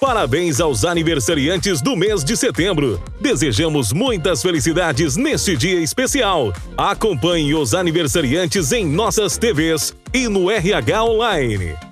Parabéns aos aniversariantes do mês de setembro. Desejamos muitas felicidades neste dia especial. Acompanhe os aniversariantes em nossas TVs e no RH Online.